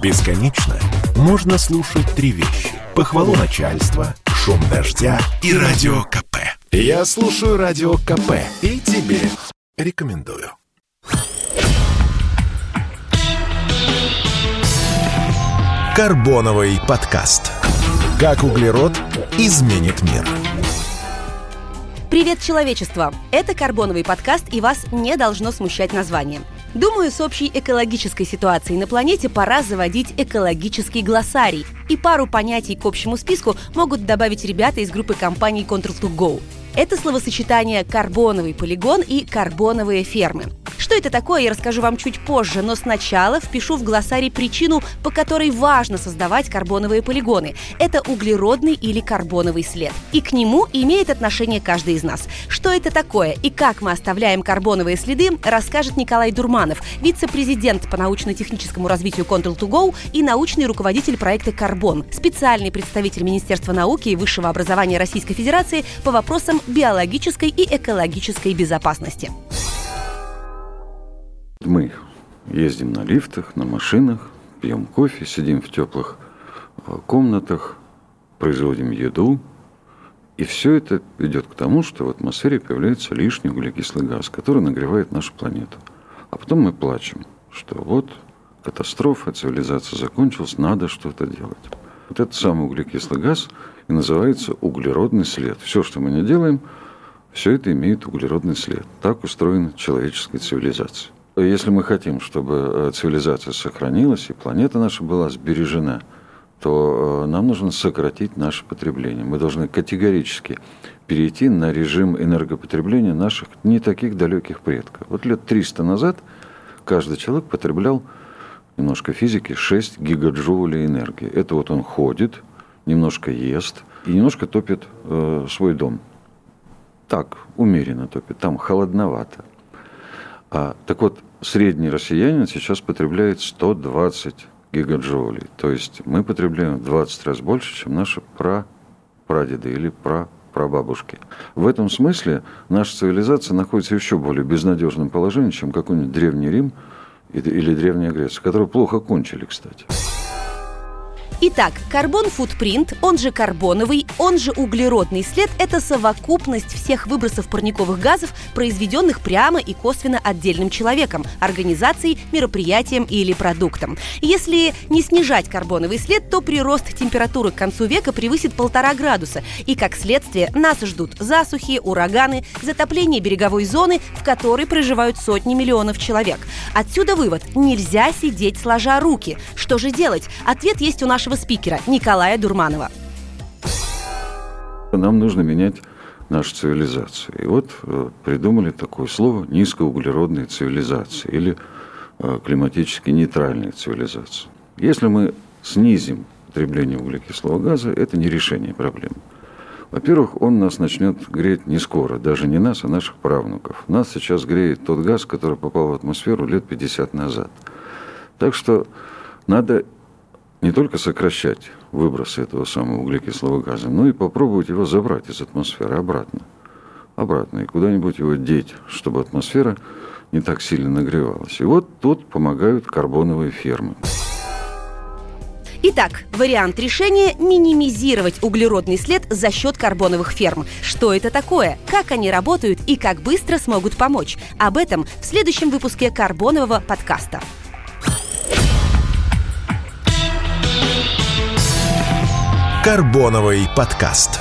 Бесконечно можно слушать три вещи. Похвалу начальства, шум дождя и радио КП. Я слушаю радио КП и тебе рекомендую. Карбоновый подкаст. Как углерод изменит мир. Привет, человечество! Это карбоновый подкаст, и вас не должно смущать название. Думаю, с общей экологической ситуацией на планете пора заводить экологический глоссарий. И пару понятий к общему списку могут добавить ребята из группы компаний Control2Go. Это словосочетание «карбоновый полигон» и «карбоновые фермы». Что это такое, я расскажу вам чуть позже, но сначала впишу в глоссарий причину, по которой важно создавать карбоновые полигоны. Это углеродный или карбоновый след. И к нему имеет отношение каждый из нас. Что это такое и как мы оставляем карбоновые следы, расскажет Николай Дурманов, вице-президент по научно-техническому развитию Control2Go и научный руководитель проекта «Карбон», специальный представитель Министерства науки и высшего образования Российской Федерации по вопросам биологической и экологической безопасности. Мы ездим на лифтах, на машинах, пьем кофе, сидим в теплых э, комнатах, производим еду. И все это ведет к тому, что в атмосфере появляется лишний углекислый газ, который нагревает нашу планету. А потом мы плачем, что вот катастрофа, цивилизация закончилась, надо что-то делать. Вот этот самый углекислый газ и называется углеродный след. Все, что мы не делаем, все это имеет углеродный след. Так устроена человеческая цивилизация. Если мы хотим, чтобы э, цивилизация сохранилась и планета наша была сбережена, то э, нам нужно сократить наше потребление. Мы должны категорически перейти на режим энергопотребления наших не таких далеких предков. Вот лет 300 назад каждый человек потреблял, немножко физики, 6 гигаджоулей энергии. Это вот он ходит, немножко ест и немножко топит э, свой дом. Так, умеренно топит, там холодновато. А, так вот, средний россиянин сейчас потребляет 120 гигаджоулей. То есть мы потребляем в 20 раз больше, чем наши прадеды или пра прабабушки. В этом смысле наша цивилизация находится еще более безнадежном положении, чем какой-нибудь Древний Рим или Древняя Греция, которые плохо кончили, кстати. Итак, карбон-футпринт, он же карбоновый, он же углеродный след – это совокупность всех выбросов парниковых газов, произведенных прямо и косвенно отдельным человеком, организацией, мероприятием или продуктом. Если не снижать карбоновый след, то прирост температуры к концу века превысит полтора градуса, и как следствие нас ждут засухи, ураганы, затопление береговой зоны, в которой проживают сотни миллионов человек. Отсюда вывод – нельзя сидеть сложа руки. Что же делать? Ответ есть у нашего нашего спикера Николая Дурманова. Нам нужно менять нашу цивилизацию. И вот э, придумали такое слово низкоуглеродная цивилизация или э, климатически нейтральная цивилизация. Если мы снизим потребление углекислого газа, это не решение проблемы. Во-первых, он нас начнет греть не скоро, даже не нас, а наших правнуков. Нас сейчас греет тот газ, который попал в атмосферу лет 50 назад. Так что надо не только сокращать выбросы этого самого углекислого газа, но и попробовать его забрать из атмосферы обратно. Обратно. И куда-нибудь его деть, чтобы атмосфера не так сильно нагревалась. И вот тут помогают карбоновые фермы. Итак, вариант решения – минимизировать углеродный след за счет карбоновых ферм. Что это такое, как они работают и как быстро смогут помочь? Об этом в следующем выпуске карбонового подкаста. Карбоновый подкаст.